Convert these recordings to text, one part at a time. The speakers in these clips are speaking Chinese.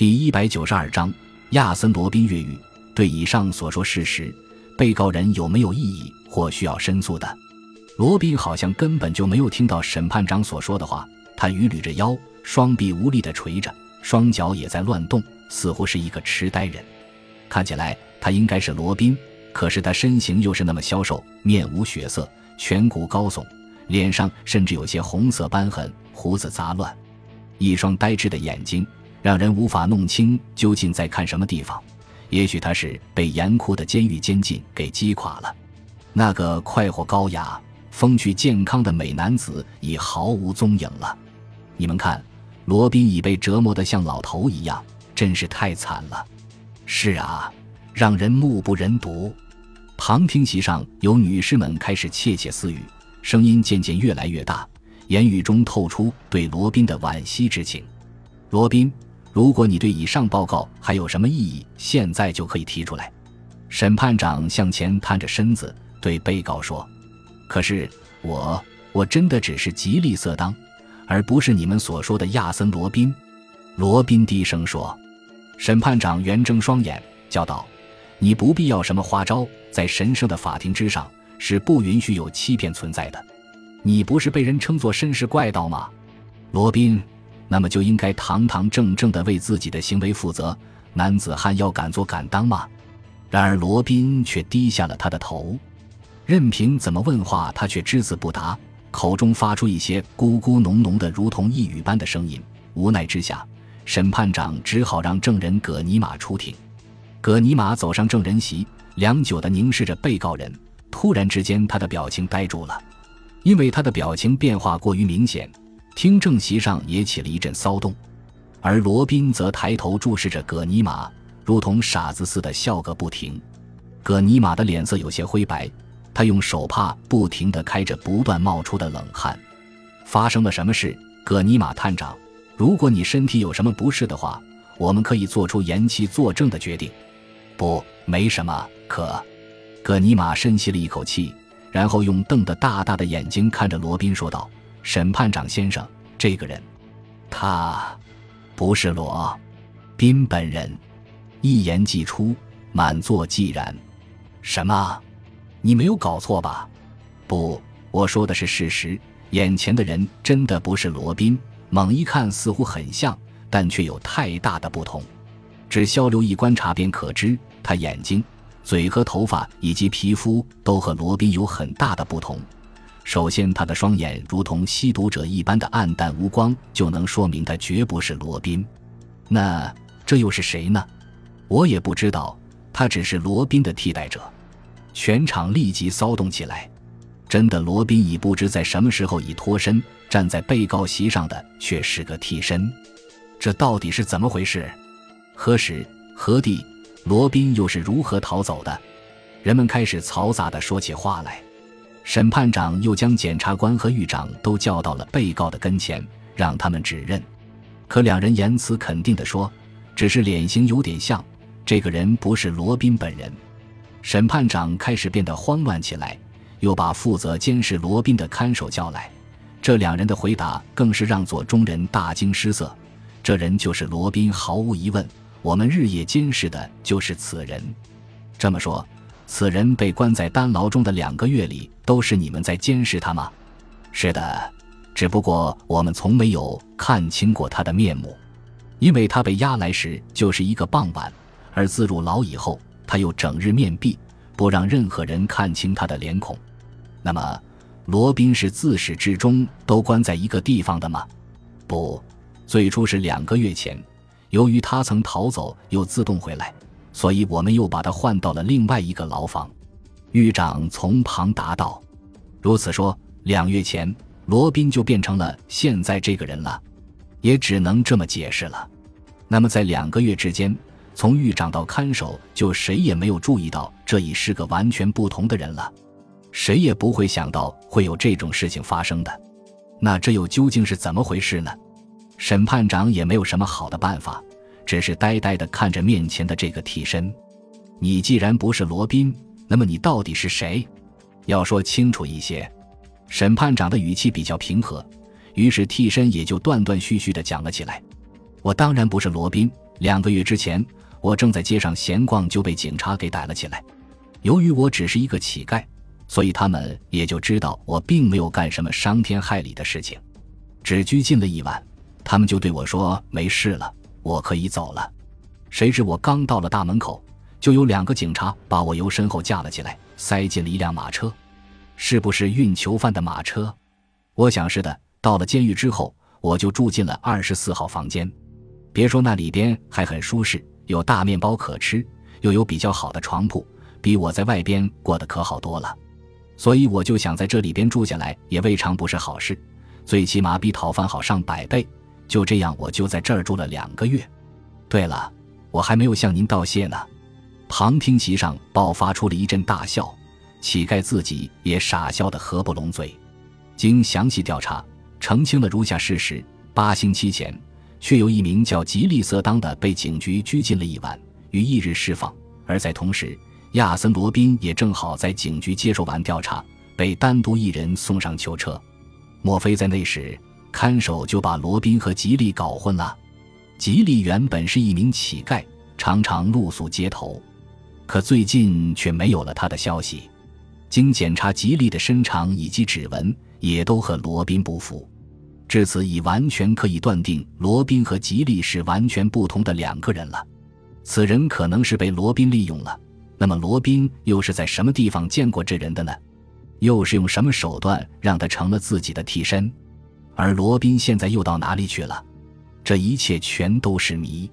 第一百九十二章亚森·罗宾越狱。对以上所说事实，被告人有没有异议或需要申诉的？罗宾好像根本就没有听到审判长所说的话。他伛捋着腰，双臂无力地垂着，双脚也在乱动，似乎是一个痴呆人。看起来他应该是罗宾，可是他身形又是那么消瘦，面无血色，颧骨高耸，脸上甚至有些红色斑痕，胡子杂乱，一双呆滞的眼睛，让人无法弄清究竟在看什么地方。也许他是被严酷的监狱监禁给击垮了。那个快活、高雅、风趣、健康的美男子已毫无踪影了。你们看，罗宾已被折磨得像老头一样，真是太惨了。是啊，让人目不忍睹。旁听席上有女士们开始窃窃私语，声音渐渐越来越大，言语中透出对罗宾的惋惜之情。罗宾。如果你对以上报告还有什么异议，现在就可以提出来。审判长向前探着身子，对被告说：“可是我，我真的只是极力色当，而不是你们所说的亚森·罗宾。”罗宾低声说。审判长圆睁双眼，叫道：“你不必要什么花招，在神圣的法庭之上是不允许有欺骗存在的。你不是被人称作绅士怪盗吗？”罗宾。那么就应该堂堂正正地为自己的行为负责，男子汉要敢做敢当吗？然而罗宾却低下了他的头，任凭怎么问话，他却只字不答，口中发出一些咕咕哝哝的，如同呓语般的声音。无奈之下，审判长只好让证人葛尼玛出庭。葛尼玛走上证人席，良久地凝视着被告人。突然之间，他的表情呆住了，因为他的表情变化过于明显。听证席上也起了一阵骚动，而罗宾则抬头注视着葛尼玛，如同傻子似的笑个不停。葛尼玛的脸色有些灰白，他用手帕不停地开着不断冒出的冷汗。发生了什么事？葛尼玛探长，如果你身体有什么不适的话，我们可以做出延期作证的决定。不，没什么。可，葛尼玛深吸了一口气，然后用瞪得大大的眼睛看着罗宾说道。审判长先生，这个人，他不是罗宾本人。一言既出，满座寂然。什么？你没有搞错吧？不，我说的是事实。眼前的人真的不是罗宾。猛一看似乎很像，但却有太大的不同。只消留意观察便可知，他眼睛、嘴和头发以及皮肤都和罗宾有很大的不同。首先，他的双眼如同吸毒者一般的暗淡无光，就能说明他绝不是罗宾。那这又是谁呢？我也不知道，他只是罗宾的替代者。全场立即骚动起来。真的，罗宾已不知在什么时候已脱身，站在被告席上的却是个替身。这到底是怎么回事？何时何地，罗宾又是如何逃走的？人们开始嘈杂地说起话来。审判长又将检察官和狱长都叫到了被告的跟前，让他们指认。可两人言辞肯定地说：“只是脸型有点像，这个人不是罗宾本人。”审判长开始变得慌乱起来，又把负责监视罗宾的看守叫来。这两人的回答更是让座中人大惊失色。这人就是罗宾，毫无疑问，我们日夜监视的就是此人。这么说。此人被关在单牢中的两个月里，都是你们在监视他吗？是的，只不过我们从没有看清过他的面目，因为他被押来时就是一个傍晚，而自入牢以后，他又整日面壁，不让任何人看清他的脸孔。那么，罗宾是自始至终都关在一个地方的吗？不，最初是两个月前，由于他曾逃走，又自动回来。所以，我们又把他换到了另外一个牢房。狱长从旁答道：“如此说，两月前罗宾就变成了现在这个人了，也只能这么解释了。那么，在两个月之间，从狱长到看守，就谁也没有注意到这已是个完全不同的人了。谁也不会想到会有这种事情发生的。那这又究竟是怎么回事呢？审判长也没有什么好的办法。”只是呆呆地看着面前的这个替身。你既然不是罗宾，那么你到底是谁？要说清楚一些。审判长的语气比较平和，于是替身也就断断续续地讲了起来。我当然不是罗宾，两个月之前，我正在街上闲逛，就被警察给逮了起来。由于我只是一个乞丐，所以他们也就知道我并没有干什么伤天害理的事情，只拘禁了一晚。他们就对我说：“没事了，我可以走了。”谁知我刚到了大门口，就有两个警察把我由身后架了起来，塞进了一辆马车。是不是运囚犯的马车？我想是的。到了监狱之后，我就住进了二十四号房间。别说那里边还很舒适，有大面包可吃，又有比较好的床铺，比我在外边过得可好多了。所以我就想在这里边住下来，也未尝不是好事。最起码比讨饭好上百倍。就这样，我就在这儿住了两个月。对了，我还没有向您道谢呢。旁听席上爆发出了一阵大笑，乞丐自己也傻笑得合不拢嘴。经详细调查，澄清了如下事实：八星期前，却有一名叫吉利瑟当的被警局拘禁了一晚，于翌日释放；而在同时，亚森·罗宾也正好在警局接受完调查，被单独一人送上囚车。莫非在那时？看守就把罗宾和吉利搞混了。吉利原本是一名乞丐，常常露宿街头，可最近却没有了他的消息。经检查，吉利的身长以及指纹也都和罗宾不符，至此已完全可以断定罗宾和吉利是完全不同的两个人了。此人可能是被罗宾利用了。那么，罗宾又是在什么地方见过这人的呢？又是用什么手段让他成了自己的替身？而罗宾现在又到哪里去了？这一切全都是谜。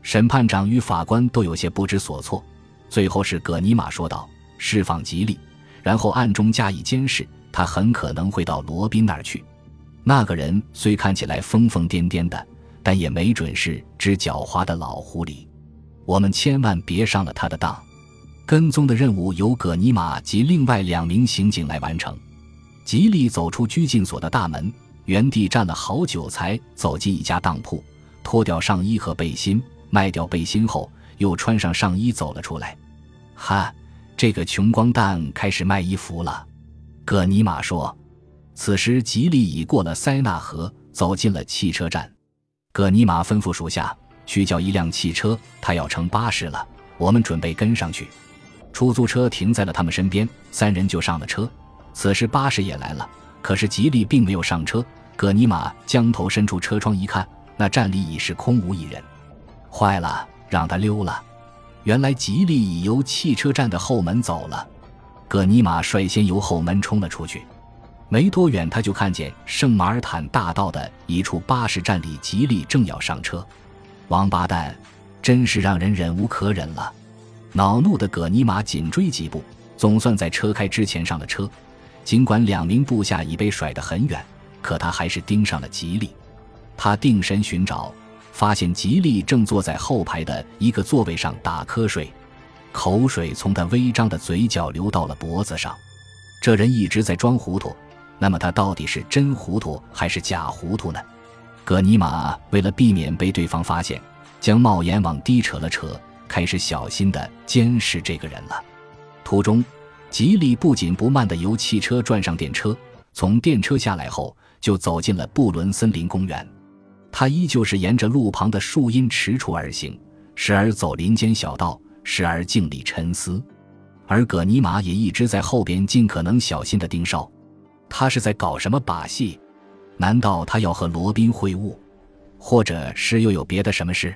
审判长与法官都有些不知所措。最后是葛尼玛说道：“释放吉利，然后暗中加以监视。他很可能会到罗宾那儿去。那个人虽看起来疯疯癫癫的，但也没准是只狡猾的老狐狸。我们千万别上了他的当。跟踪的任务由葛尼玛及另外两名刑警来完成。”吉利走出拘禁所的大门。原地站了好久，才走进一家当铺，脱掉上衣和背心，卖掉背心后，又穿上上衣走了出来。哈，这个穷光蛋开始卖衣服了。葛尼玛说。此时吉利已过了塞纳河，走进了汽车站。葛尼玛吩咐属下去叫一辆汽车，他要乘巴士了。我们准备跟上去。出租车停在了他们身边，三人就上了车。此时巴士也来了。可是吉利并没有上车，葛尼玛将头伸出车窗一看，那站里已是空无一人。坏了，让他溜了。原来吉利已由汽车站的后门走了。葛尼玛率先由后门冲了出去，没多远他就看见圣马尔坦大道的一处巴士站里，吉利正要上车。王八蛋，真是让人忍无可忍了！恼怒的葛尼玛紧追几步，总算在车开之前上了车。尽管两名部下已被甩得很远，可他还是盯上了吉利。他定神寻找，发现吉利正坐在后排的一个座位上打瞌睡，口水从他微张的嘴角流到了脖子上。这人一直在装糊涂，那么他到底是真糊涂还是假糊涂呢？葛尼玛为了避免被对方发现，将帽檐往低扯了扯，开始小心地监视这个人了。途中。吉利不紧不慢地由汽车转上电车，从电车下来后就走进了布伦森林公园。他依旧是沿着路旁的树荫踟蹰而行，时而走林间小道，时而静立沉思。而葛尼玛也一直在后边尽可能小心地盯梢。他是在搞什么把戏？难道他要和罗宾会晤，或者是又有别的什么事？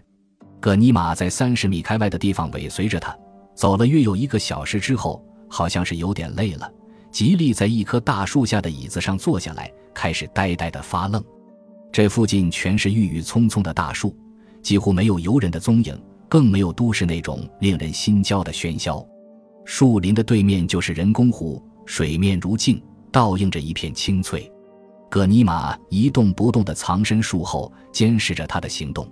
葛尼玛在三十米开外的地方尾随着他，走了约有一个小时之后。好像是有点累了，吉利在一棵大树下的椅子上坐下来，开始呆呆的发愣。这附近全是郁郁葱葱的大树，几乎没有游人的踪影，更没有都市那种令人心焦的喧嚣。树林的对面就是人工湖，水面如镜，倒映着一片青翠。葛尼玛一动不动地藏身树后，监视着他的行动。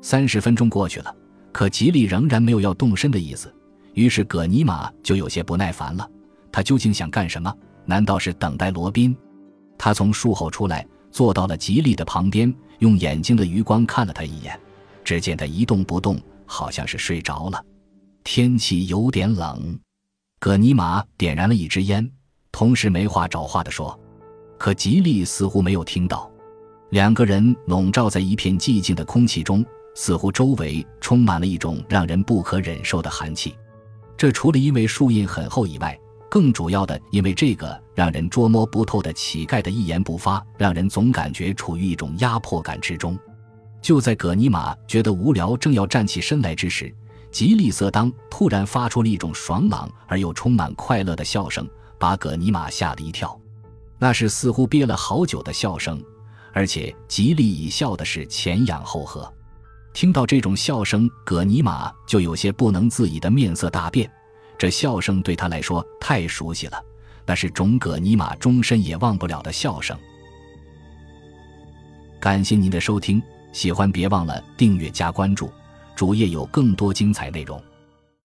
三十分钟过去了，可吉利仍然没有要动身的意思。于是葛尼玛就有些不耐烦了，他究竟想干什么？难道是等待罗宾？他从树后出来，坐到了吉利的旁边，用眼睛的余光看了他一眼，只见他一动不动，好像是睡着了。天气有点冷，葛尼玛点燃了一支烟，同时没话找话地说。可吉利似乎没有听到。两个人笼罩在一片寂静的空气中，似乎周围充满了一种让人不可忍受的寒气。这除了因为树荫很厚以外，更主要的因为这个让人捉摸不透的乞丐的一言不发，让人总感觉处于一种压迫感之中。就在葛尼玛觉得无聊，正要站起身来之时，吉利瑟当突然发出了一种爽朗而又充满快乐的笑声，把葛尼玛吓了一跳。那是似乎憋了好久的笑声，而且吉利已笑的是前仰后合。听到这种笑声，葛尼玛就有些不能自已的面色大变。这笑声对他来说太熟悉了，那是种葛尼玛终身也忘不了的笑声。感谢您的收听，喜欢别忘了订阅加关注，主页有更多精彩内容。